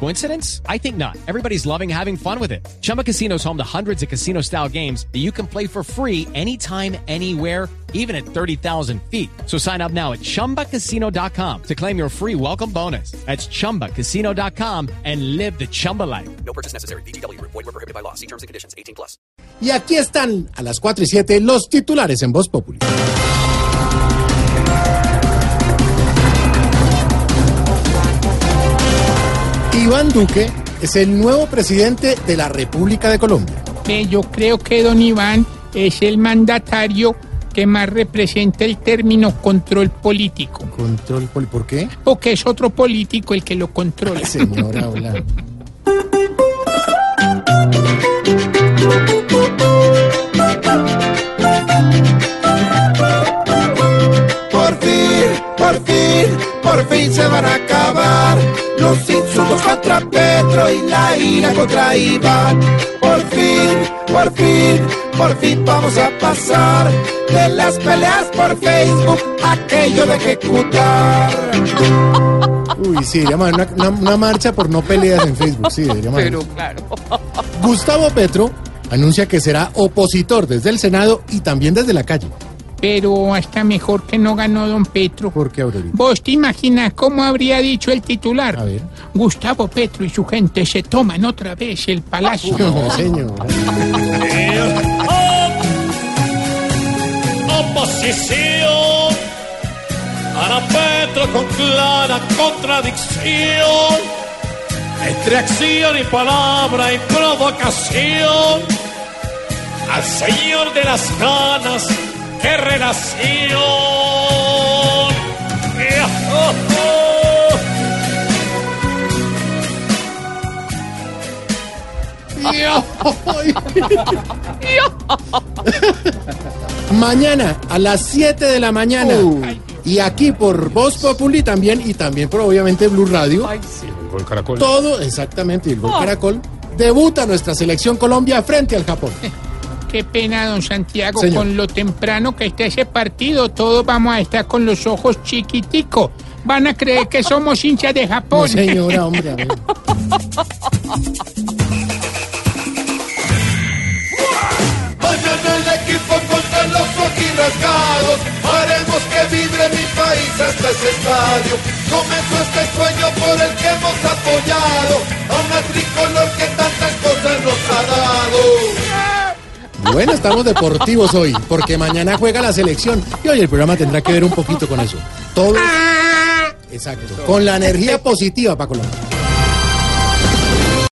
Coincidence? I think not. Everybody's loving having fun with it. Chumba Casino is home to hundreds of casino style games that you can play for free anytime, anywhere, even at 30,000 feet. So sign up now at chumbacasino.com to claim your free welcome bonus. That's chumbacasino.com and live the Chumba life. No purchase necessary. BGW. Void were prohibited by law. See terms and conditions. 18 plus. Y aquí están a las 4 y 7 los titulares en Voz Populi. Iván Duque es el nuevo presidente de la República de Colombia. Eh, yo creo que don Iván es el mandatario que más representa el término control político, Control poli- ¿Por qué? porque es otro político el que lo controla. Señora, hola. Por fin, por fin, por fin se van a acabar los contra Petro y la ira contra Iván. Por fin, por fin, por fin vamos a pasar de las peleas por Facebook aquello de ejecutar. Uy, sí, haber una, una- una marcha por no peleas en Facebook. Sí, haber. claro. Gustavo Petro anuncia que será opositor desde el Senado y también desde la calle. Pero hasta mejor que no ganó don Petro. ¿Por qué, Aurorita? ¿Vos te imaginas cómo habría dicho el titular? A ver. Gustavo Petro y su gente se toman otra vez el palacio. No, señora. oposición. Para Petro con clara contradicción. Entre acción y palabra y provocación. Al señor de las ganas, qué relación. Mañana a las 7 de la mañana. Y aquí por Voz Populi también y también por obviamente Blue Radio. Todo, exactamente, y el Gol Caracol. Debuta nuestra selección Colombia frente al Japón. Qué pena, don Santiago, Señor. con lo temprano que está ese partido, todos vamos a estar con los ojos chiquiticos. Van a creer que somos hinchas de No, Japón. señora, hombre. a ver. Mañana el equipo contra los rasgados Haremos que vibre mi país hasta ese estadio Comenzó este sueño por el que hemos apoyado Bueno, estamos deportivos hoy, porque mañana juega la selección y hoy el programa tendrá que ver un poquito con eso. Todo. Exacto. Con la energía positiva para Colombia.